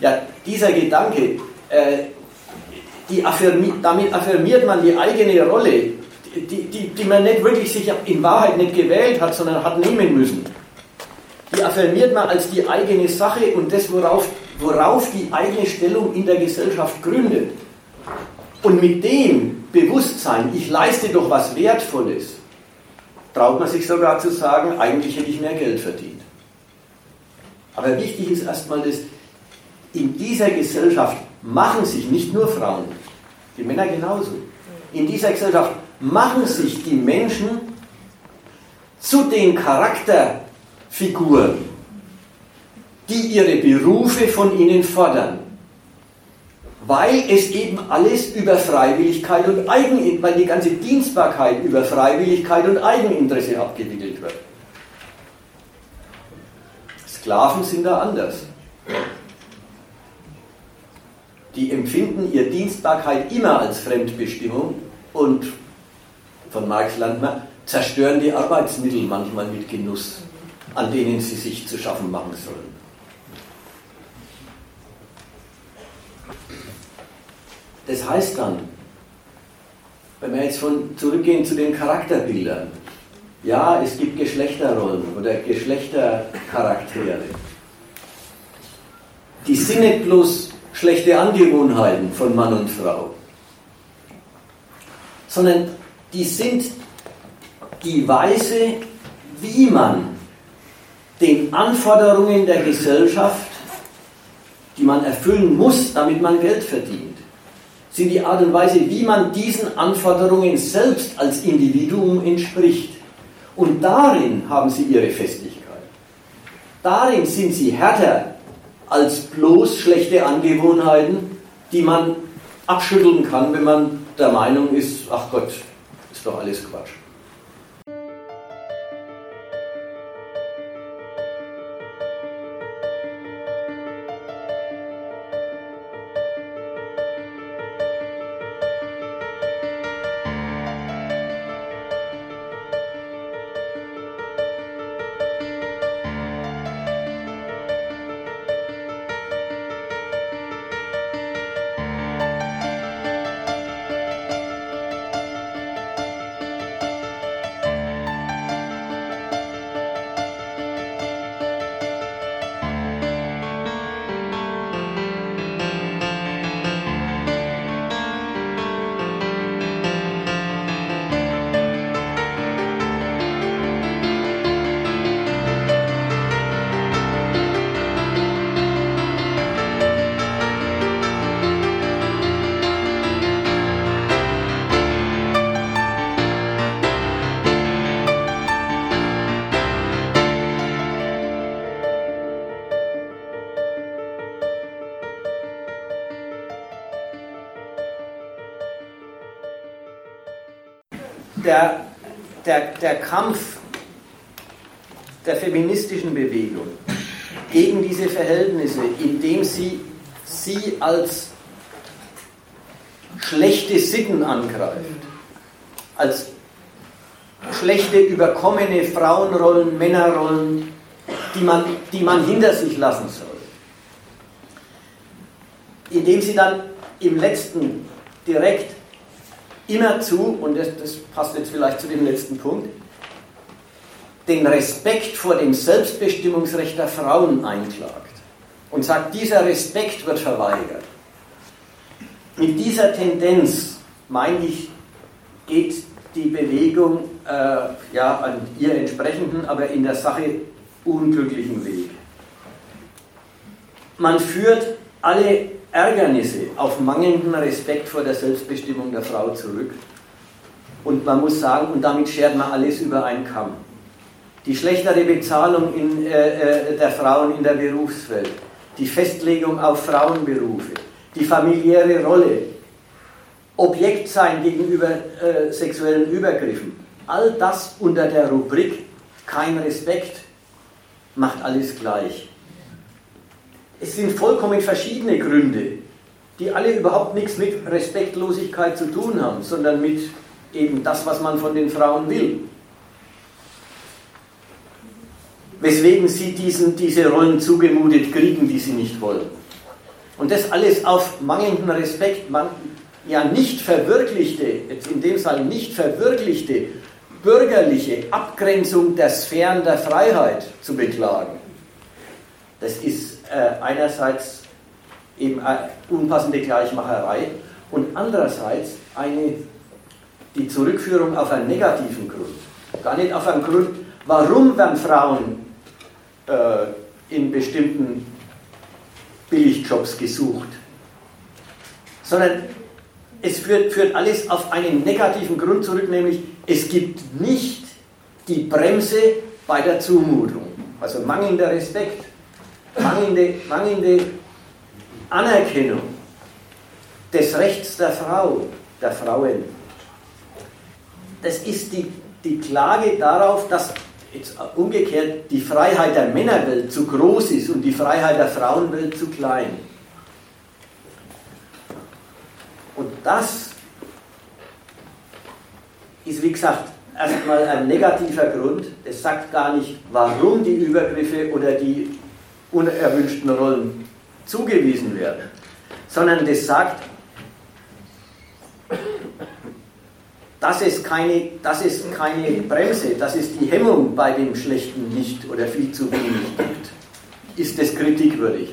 Ja, dieser Gedanke, äh, affirmi damit affirmiert man die eigene Rolle, die, die, die man nicht wirklich sich in Wahrheit nicht gewählt hat, sondern hat nehmen müssen. Die affirmiert man als die eigene Sache und das, worauf, worauf die eigene Stellung in der Gesellschaft gründet. Und mit dem Bewusstsein, ich leiste doch was Wertvolles, traut man sich sogar zu sagen, eigentlich hätte ich mehr Geld verdient. Aber wichtig ist erstmal, dass in dieser Gesellschaft machen sich nicht nur Frauen, die Männer genauso, in dieser Gesellschaft machen sich die Menschen zu den Charakterfiguren, die ihre Berufe von ihnen fordern. Weil es eben alles über Freiwilligkeit und Eigeninteresse, weil die ganze Dienstbarkeit über Freiwilligkeit und Eigeninteresse abgewickelt wird. Sklaven sind da anders. Die empfinden ihre Dienstbarkeit immer als Fremdbestimmung und von Marx Landmer zerstören die Arbeitsmittel manchmal mit Genuss, an denen sie sich zu schaffen machen sollen. Das heißt dann, wenn wir jetzt von zurückgehen zu den Charakterbildern, ja, es gibt Geschlechterrollen oder Geschlechtercharaktere. Die sind nicht bloß schlechte Angewohnheiten von Mann und Frau, sondern die sind die Weise, wie man den Anforderungen der Gesellschaft, die man erfüllen muss, damit man Geld verdient, sind die Art und Weise, wie man diesen Anforderungen selbst als Individuum entspricht. Und darin haben sie ihre Festigkeit. Darin sind sie härter als bloß schlechte Angewohnheiten, die man abschütteln kann, wenn man der Meinung ist, ach Gott, ist doch alles Quatsch. Der, der, der Kampf der feministischen Bewegung gegen diese Verhältnisse, indem sie sie als schlechte Sitten angreift, als schlechte, überkommene Frauenrollen, Männerrollen, die man, die man hinter sich lassen soll. Indem sie dann im letzten direkt immerzu, und das, das passt jetzt vielleicht zu dem letzten Punkt, den Respekt vor dem Selbstbestimmungsrecht der Frauen einklagt und sagt, dieser Respekt wird verweigert. Mit dieser Tendenz, meine ich, geht die Bewegung äh, ja, an ihr entsprechenden, aber in der Sache unglücklichen Weg. Man führt alle Ärgernisse auf mangelnden Respekt vor der Selbstbestimmung der Frau zurück. Und man muss sagen, und damit schert man alles über einen Kamm. Die schlechtere Bezahlung in, äh, äh, der Frauen in der Berufswelt, die Festlegung auf Frauenberufe, die familiäre Rolle, Objekt sein gegenüber äh, sexuellen Übergriffen, all das unter der Rubrik kein Respekt macht alles gleich. Es sind vollkommen verschiedene Gründe, die alle überhaupt nichts mit Respektlosigkeit zu tun haben, sondern mit eben das, was man von den Frauen will. Weswegen sie diesen, diese Rollen zugemutet kriegen, die sie nicht wollen. Und das alles auf mangelnden Respekt, man, ja nicht verwirklichte, jetzt in dem Fall nicht verwirklichte bürgerliche Abgrenzung der Sphären der Freiheit zu beklagen. Das ist äh, einerseits eben eine unpassende Gleichmacherei und andererseits eine, die Zurückführung auf einen negativen Grund. Gar nicht auf einen Grund, warum werden Frauen äh, in bestimmten Billigjobs gesucht, sondern es führt, führt alles auf einen negativen Grund zurück, nämlich es gibt nicht die Bremse bei der Zumutung. Also mangelnder Respekt, mangelnde, mangelnde Anerkennung des Rechts der Frau, der Frauen. Das ist die, die Klage darauf, dass jetzt umgekehrt die Freiheit der Männerwelt zu groß ist und die Freiheit der Frauenwelt zu klein. Und das ist, wie gesagt, erstmal ein negativer Grund. Es sagt gar nicht, warum die Übergriffe oder die unerwünschten Rollen zugewiesen werden, sondern das sagt, dass es, keine, dass es keine Bremse, dass es die Hemmung bei dem Schlechten nicht oder viel zu wenig gibt, ist das kritikwürdig.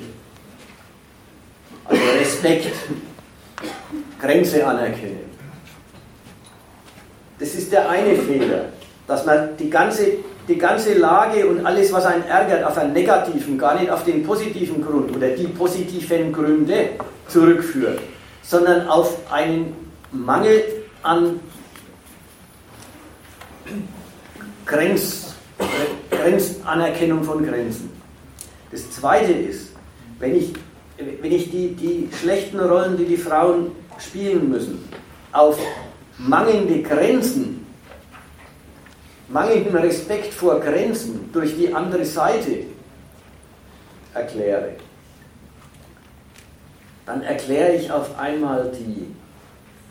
Also Respekt, Grenze anerkennen. Das ist der eine Fehler, dass man die ganze, die ganze Lage und alles, was einen ärgert, auf einen negativen, gar nicht auf den positiven Grund oder die positiven Gründe zurückführt, sondern auf einen Mangel an Grenz, Grenzanerkennung von Grenzen. Das Zweite ist, wenn ich, wenn ich die, die schlechten Rollen, die die Frauen spielen müssen, auf mangelnde Grenzen, mangelnden Respekt vor Grenzen durch die andere Seite erkläre, dann erkläre ich auf einmal die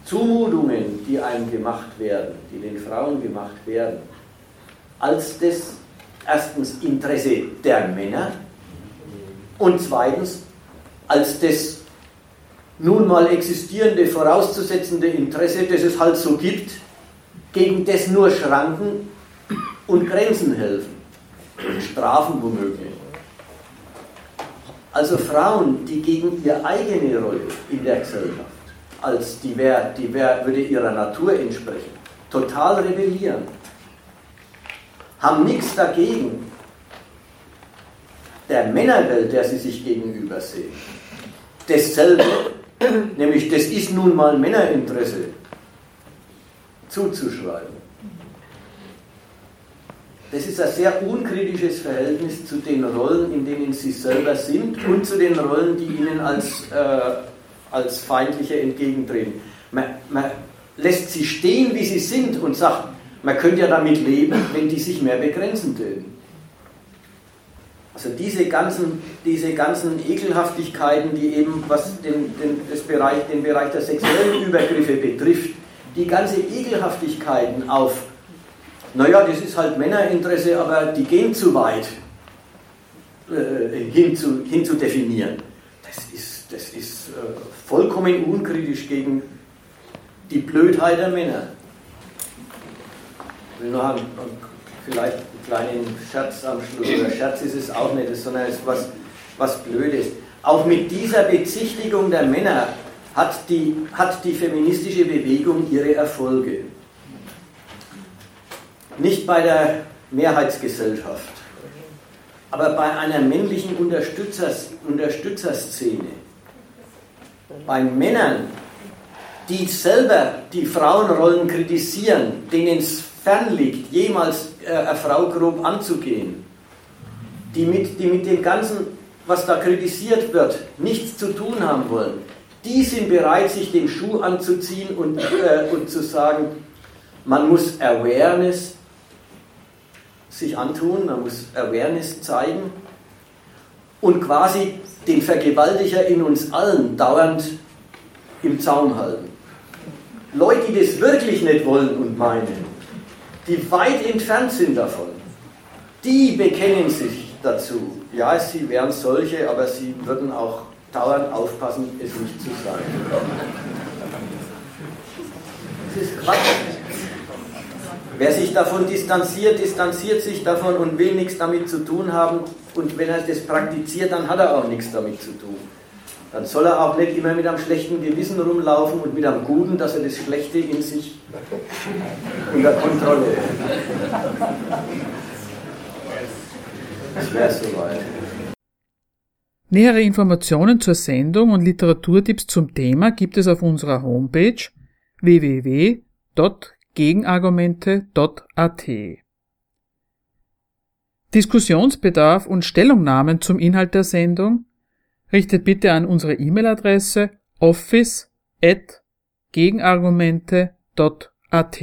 Zumutungen, die einem gemacht werden, die den Frauen gemacht werden, als das erstens Interesse der Männer und zweitens als das nun mal existierende, vorauszusetzende Interesse, das es halt so gibt, gegen das nur Schranken und Grenzen helfen. Strafen womöglich. Also Frauen, die gegen ihre eigene Rolle in der Gesellschaft als die, wär, die wär, würde ihrer Natur entsprechen, total rebellieren, haben nichts dagegen, der Männerwelt, der sie sich gegenüber sehen, dasselbe, nämlich das ist nun mal Männerinteresse, zuzuschreiben. Das ist ein sehr unkritisches Verhältnis zu den Rollen, in denen sie selber sind und zu den Rollen, die ihnen als äh, als feindliche entgegentreten. Man, man lässt sie stehen, wie sie sind und sagt, man könnte ja damit leben, wenn die sich mehr begrenzen würden. Also diese ganzen, diese ganzen Ekelhaftigkeiten, die eben, was den, den, das Bereich, den Bereich der sexuellen Übergriffe betrifft, die ganze Ekelhaftigkeiten auf, naja, das ist halt Männerinteresse, aber die gehen zu weit äh, hin, zu, hin zu definieren. Das ist, das ist äh, vollkommen unkritisch gegen die Blödheit der Männer. Ich will noch einen, vielleicht einen kleinen Scherz am Schluss, oder Scherz ist es auch nicht, sondern es ist was, was Blödes. Auch mit dieser Bezichtigung der Männer hat die, hat die feministische Bewegung ihre Erfolge. Nicht bei der Mehrheitsgesellschaft, aber bei einer männlichen Unterstützers, Unterstützerszene. Bei Männern, die selber die Frauenrollen kritisieren, denen es fern liegt, jemals äh, eine Frau grob anzugehen, die mit, die mit dem Ganzen, was da kritisiert wird, nichts zu tun haben wollen, die sind bereit, sich den Schuh anzuziehen und, äh, und zu sagen, man muss Awareness sich antun, man muss Awareness zeigen und quasi den Vergewaltiger in uns allen dauernd im Zaum halten. Leute, die das wirklich nicht wollen und meinen, die weit entfernt sind davon, die bekennen sich dazu. Ja, sie wären solche, aber sie würden auch dauernd aufpassen, es nicht zu sein. Das ist Quatsch. Wer sich davon distanziert, distanziert sich davon und will nichts damit zu tun haben. Und wenn er das praktiziert, dann hat er auch nichts damit zu tun. Dann soll er auch nicht immer mit einem schlechten Gewissen rumlaufen und mit einem guten, dass er das Schlechte in sich unter Kontrolle hat. Das wäre soweit. Nähere Informationen zur Sendung und Literaturtipps zum Thema gibt es auf unserer Homepage www.gegenargumente.at. Diskussionsbedarf und Stellungnahmen zum Inhalt der Sendung richtet bitte an unsere E-Mail-Adresse office@gegenargumente.at.